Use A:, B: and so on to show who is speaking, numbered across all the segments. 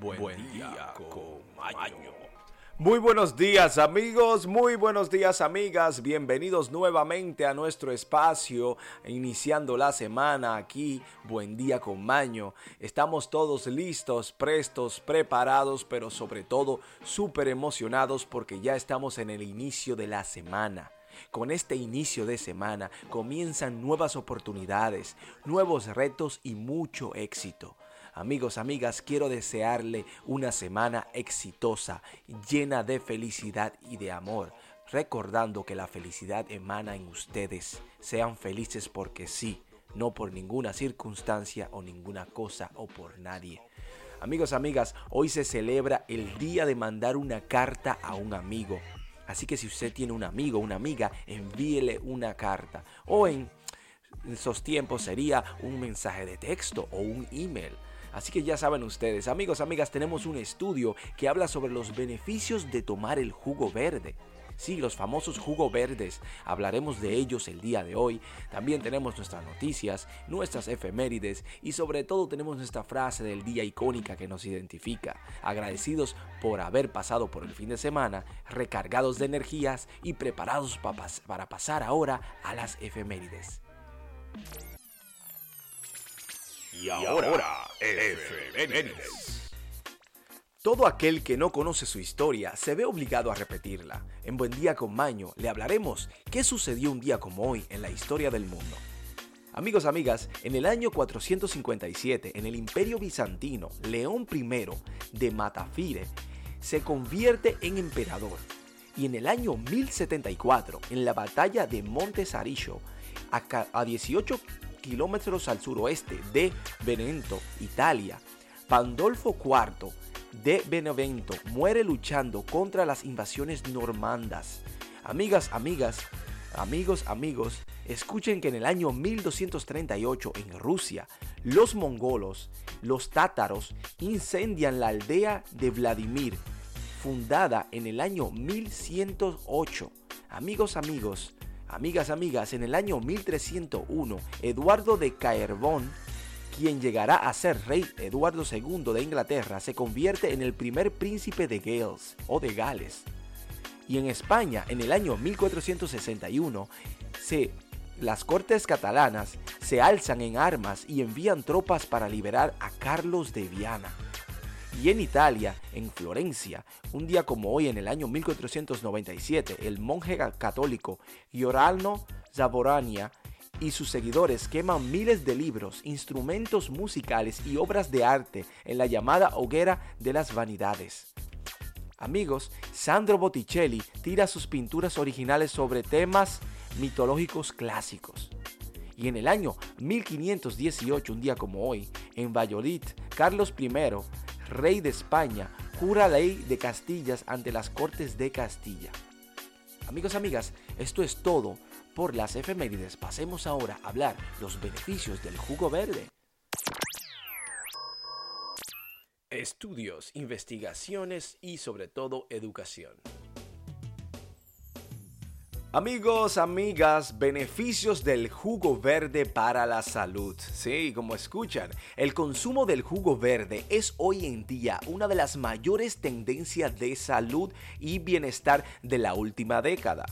A: Buen, día, con Maño. Muy buenos días amigos, muy buenos días amigas, bienvenidos nuevamente a nuestro espacio, iniciando la semana aquí, buen día con Maño. Estamos todos listos, prestos, preparados, pero sobre todo súper emocionados porque ya estamos en el inicio de la semana. Con este inicio de semana comienzan nuevas oportunidades, nuevos retos y mucho éxito. Amigos, amigas, quiero desearle una semana exitosa, llena de felicidad y de amor, recordando que la felicidad emana en ustedes. Sean felices porque sí, no por ninguna circunstancia o ninguna cosa o por nadie. Amigos, amigas, hoy se celebra el día de mandar una carta a un amigo. Así que si usted tiene un amigo una amiga, envíele una carta. O en esos tiempos sería un mensaje de texto o un email. Así que ya saben ustedes, amigos, amigas, tenemos un estudio que habla sobre los beneficios de tomar el jugo verde. Sí, los famosos jugo verdes. Hablaremos de ellos el día de hoy. También tenemos nuestras noticias, nuestras efemérides y sobre todo tenemos nuestra frase del día icónica que nos identifica. Agradecidos por haber pasado por el fin de semana, recargados de energías y preparados para pasar ahora a las efemérides.
B: Y ahora, efemérides.
A: Todo aquel que no conoce su historia se ve obligado a repetirla. En Buen Día con Maño le hablaremos qué sucedió un día como hoy en la historia del mundo. Amigos, amigas, en el año 457, en el Imperio Bizantino, León I de Matafire se convierte en emperador. Y en el año 1074, en la batalla de Monte Sarillo, a 18 kilómetros al suroeste de Benevento, Italia, Pandolfo IV de Benevento muere luchando contra las invasiones normandas. Amigas, amigas, amigos, amigos, escuchen que en el año 1238 en Rusia, los mongolos, los tátaros, incendian la aldea de Vladimir, fundada en el año 1108. Amigos, amigos, Amigas, amigas, en el año 1301, Eduardo de Caerbón, quien llegará a ser rey Eduardo II de Inglaterra, se convierte en el primer príncipe de Gales o de Gales. Y en España, en el año 1461, se, las cortes catalanas se alzan en armas y envían tropas para liberar a Carlos de Viana. Y en Italia, en Florencia, un día como hoy en el año 1497, el monje católico Giordano Zaborania y sus seguidores queman miles de libros, instrumentos musicales y obras de arte en la llamada hoguera de las vanidades. Amigos, Sandro Botticelli tira sus pinturas originales sobre temas mitológicos clásicos. Y en el año 1518, un día como hoy, en Valladolid, Carlos I rey de España, jura ley de Castillas ante las Cortes de Castilla. Amigos, amigas, esto es todo por las efemérides. Pasemos ahora a hablar los beneficios del jugo verde. Estudios, investigaciones y sobre todo educación. Amigos, amigas, beneficios del jugo verde para la salud. Sí, como escuchan, el consumo del jugo verde es hoy en día una de las mayores tendencias de salud y bienestar de la última década.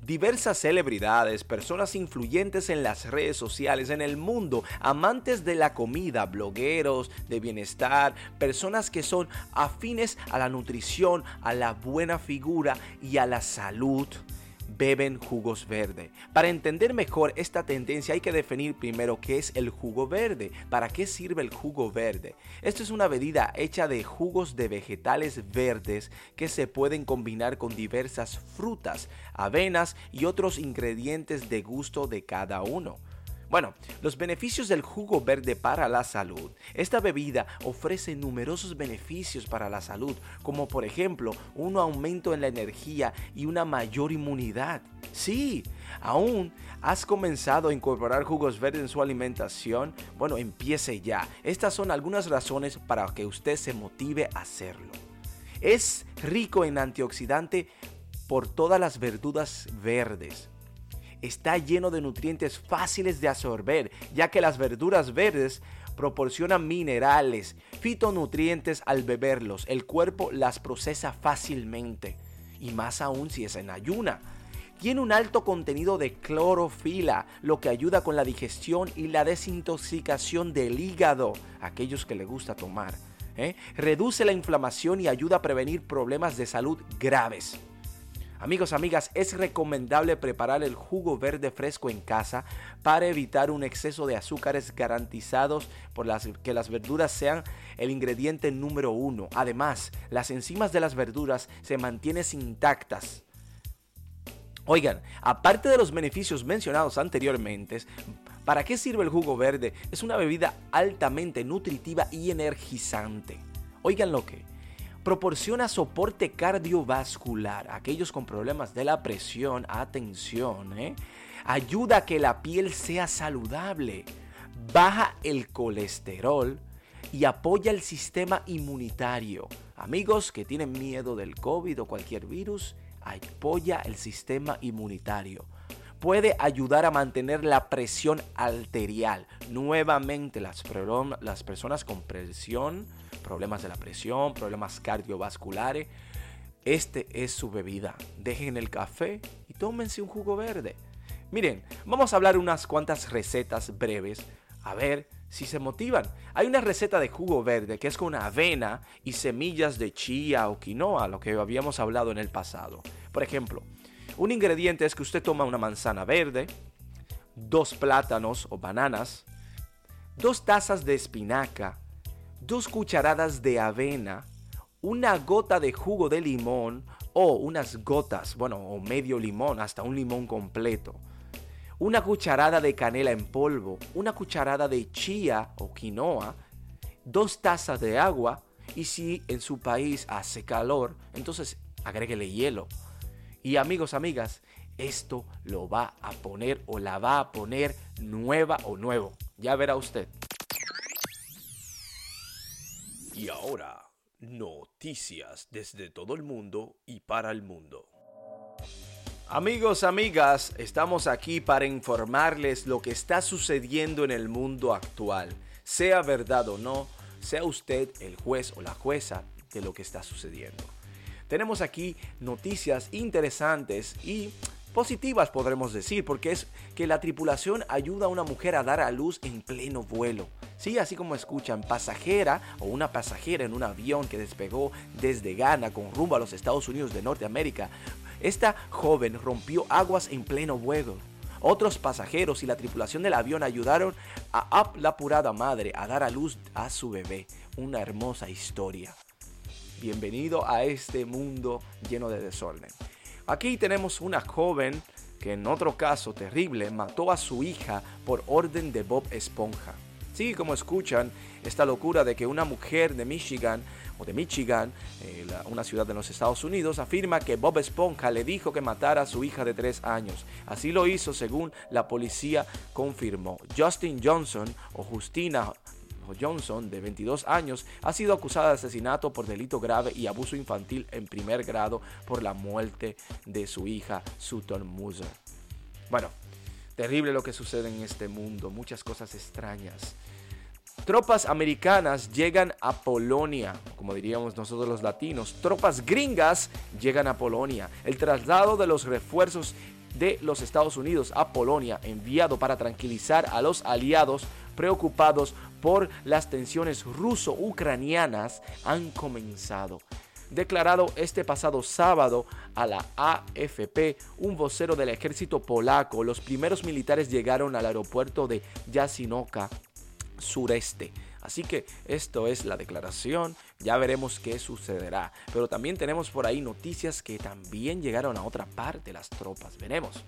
A: Diversas celebridades, personas influyentes en las redes sociales, en el mundo, amantes de la comida, blogueros de bienestar, personas que son afines a la nutrición, a la buena figura y a la salud beben jugos verde. Para entender mejor esta tendencia hay que definir primero qué es el jugo verde, para qué sirve el jugo verde. Esto es una bebida hecha de jugos de vegetales verdes que se pueden combinar con diversas frutas, avenas y otros ingredientes de gusto de cada uno. Bueno, los beneficios del jugo verde para la salud. Esta bebida ofrece numerosos beneficios para la salud, como por ejemplo un aumento en la energía y una mayor inmunidad. Sí, aún has comenzado a incorporar jugos verdes en su alimentación. Bueno, empiece ya. Estas son algunas razones para que usted se motive a hacerlo. Es rico en antioxidante por todas las verduras verdes está lleno de nutrientes fáciles de absorber, ya que las verduras verdes proporcionan minerales, fitonutrientes al beberlos. El cuerpo las procesa fácilmente y más aún si es en ayuna. Tiene un alto contenido de clorofila, lo que ayuda con la digestión y la desintoxicación del hígado, aquellos que le gusta tomar. ¿eh? Reduce la inflamación y ayuda a prevenir problemas de salud graves. Amigos, amigas, es recomendable preparar el jugo verde fresco en casa para evitar un exceso de azúcares garantizados por las, que las verduras sean el ingrediente número uno. Además, las enzimas de las verduras se mantienen intactas. Oigan, aparte de los beneficios mencionados anteriormente, ¿para qué sirve el jugo verde? Es una bebida altamente nutritiva y energizante. Oigan lo que proporciona soporte cardiovascular a aquellos con problemas de la presión, atención, ¿eh? ayuda a que la piel sea saludable, baja el colesterol y apoya el sistema inmunitario. Amigos que tienen miedo del COVID o cualquier virus, apoya el sistema inmunitario. Puede ayudar a mantener la presión arterial. Nuevamente, las, las personas con presión problemas de la presión, problemas cardiovasculares. Este es su bebida. Dejen el café y tómense un jugo verde. Miren, vamos a hablar unas cuantas recetas breves. A ver si se motivan. Hay una receta de jugo verde que es con avena y semillas de chía o quinoa, lo que habíamos hablado en el pasado. Por ejemplo, un ingrediente es que usted toma una manzana verde, dos plátanos o bananas, dos tazas de espinaca, dos cucharadas de avena, una gota de jugo de limón o unas gotas, bueno, o medio limón, hasta un limón completo. Una cucharada de canela en polvo, una cucharada de chía o quinoa, dos tazas de agua y si en su país hace calor, entonces agréguele hielo. Y amigos, amigas, esto lo va a poner o la va a poner nueva o nuevo. Ya verá usted.
B: Y ahora, noticias desde todo el mundo y para el mundo.
A: Amigos, amigas, estamos aquí para informarles lo que está sucediendo en el mundo actual. Sea verdad o no, sea usted el juez o la jueza de lo que está sucediendo. Tenemos aquí noticias interesantes y positivas podremos decir, porque es que la tripulación ayuda a una mujer a dar a luz en pleno vuelo. Sí, así como escuchan, pasajera o una pasajera en un avión que despegó desde Ghana con rumbo a los Estados Unidos de Norteamérica. Esta joven rompió aguas en pleno vuelo. Otros pasajeros y la tripulación del avión ayudaron a la apurada madre a dar a luz a su bebé. Una hermosa historia. Bienvenido a este mundo lleno de desorden. Aquí tenemos una joven que en otro caso terrible mató a su hija por orden de Bob Esponja. Sí, como escuchan, esta locura de que una mujer de Michigan o de Michigan, eh, una ciudad de los Estados Unidos, afirma que Bob Esponja le dijo que matara a su hija de tres años. Así lo hizo según la policía confirmó. Justin Johnson o Justina Johnson, de 22 años, ha sido acusada de asesinato por delito grave y abuso infantil en primer grado por la muerte de su hija Sutton Muser. Bueno, terrible lo que sucede en este mundo, muchas cosas extrañas. Tropas americanas llegan a Polonia, como diríamos nosotros los latinos. Tropas gringas llegan a Polonia. El traslado de los refuerzos de los Estados Unidos a Polonia, enviado para tranquilizar a los aliados preocupados por las tensiones ruso-ucranianas han comenzado. Declarado este pasado sábado a la AFP, un vocero del ejército polaco, los primeros militares llegaron al aeropuerto de Jasinoka, sureste. Así que esto es la declaración, ya veremos qué sucederá. Pero también tenemos por ahí noticias que también llegaron a otra parte las tropas. Veremos.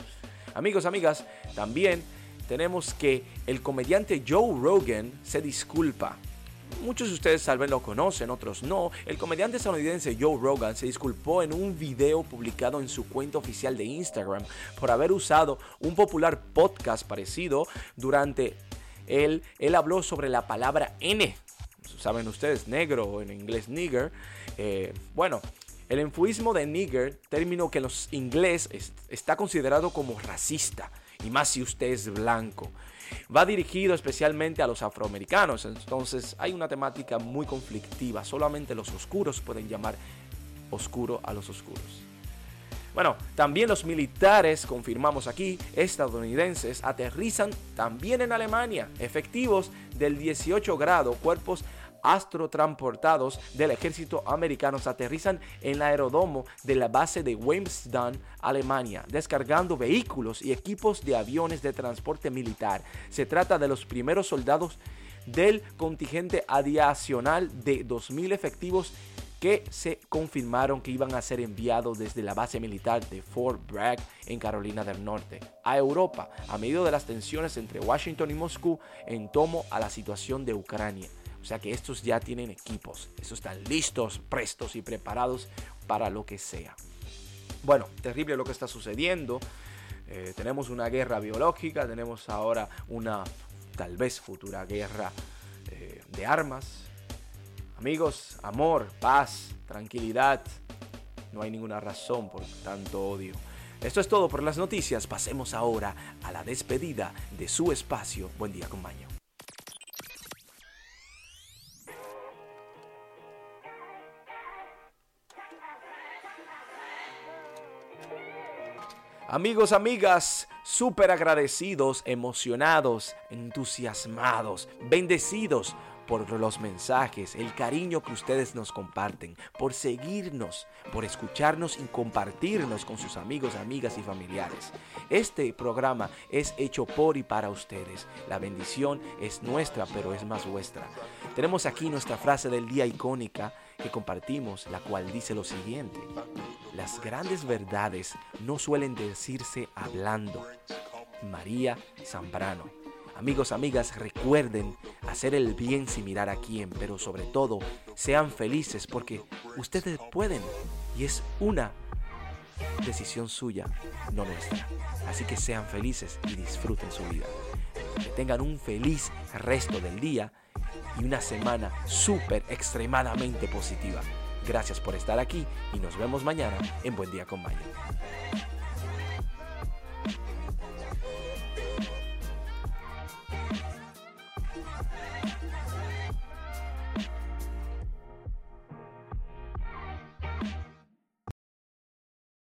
A: Amigos, amigas, también tenemos que el comediante Joe Rogan se disculpa. Muchos de ustedes tal vez lo conocen, otros no. El comediante estadounidense Joe Rogan se disculpó en un video publicado en su cuenta oficial de Instagram por haber usado un popular podcast parecido durante él. Él habló sobre la palabra N. Saben ustedes, negro en inglés nigger. Eh, bueno, el enfuismo de nigger, término que en los inglés está considerado como racista y más si usted es blanco. Va dirigido especialmente a los afroamericanos, entonces hay una temática muy conflictiva. Solamente los oscuros pueden llamar oscuro a los oscuros. Bueno, también los militares, confirmamos aquí, estadounidenses, aterrizan también en Alemania, efectivos del 18 grado, cuerpos astrotransportados del ejército americano aterrizan en el aeródromo de la base de Wilmsdon, Alemania, descargando vehículos y equipos de aviones de transporte militar. Se trata de los primeros soldados del contingente adicional de 2.000 efectivos que se confirmaron que iban a ser enviados desde la base militar de Fort Bragg en Carolina del Norte a Europa a medio de las tensiones entre Washington y Moscú en tomo a la situación de Ucrania. O sea que estos ya tienen equipos, estos están listos, prestos y preparados para lo que sea. Bueno, terrible lo que está sucediendo. Eh, tenemos una guerra biológica, tenemos ahora una tal vez futura guerra eh, de armas. Amigos, amor, paz, tranquilidad. No hay ninguna razón por tanto odio. Esto es todo por las noticias. Pasemos ahora a la despedida de su espacio. Buen día con Amigos, amigas, súper agradecidos, emocionados, entusiasmados, bendecidos por los mensajes, el cariño que ustedes nos comparten, por seguirnos, por escucharnos y compartirnos con sus amigos, amigas y familiares. Este programa es hecho por y para ustedes. La bendición es nuestra, pero es más vuestra. Tenemos aquí nuestra frase del día icónica que compartimos, la cual dice lo siguiente. Las grandes verdades no suelen decirse hablando. María Zambrano. Amigos, amigas, recuerden hacer el bien sin mirar a quién, pero sobre todo sean felices porque ustedes pueden y es una decisión suya, no nuestra. Así que sean felices y disfruten su vida. Que tengan un feliz resto del día y una semana súper extremadamente positiva. Gracias por estar aquí y nos vemos mañana en Buen Día con.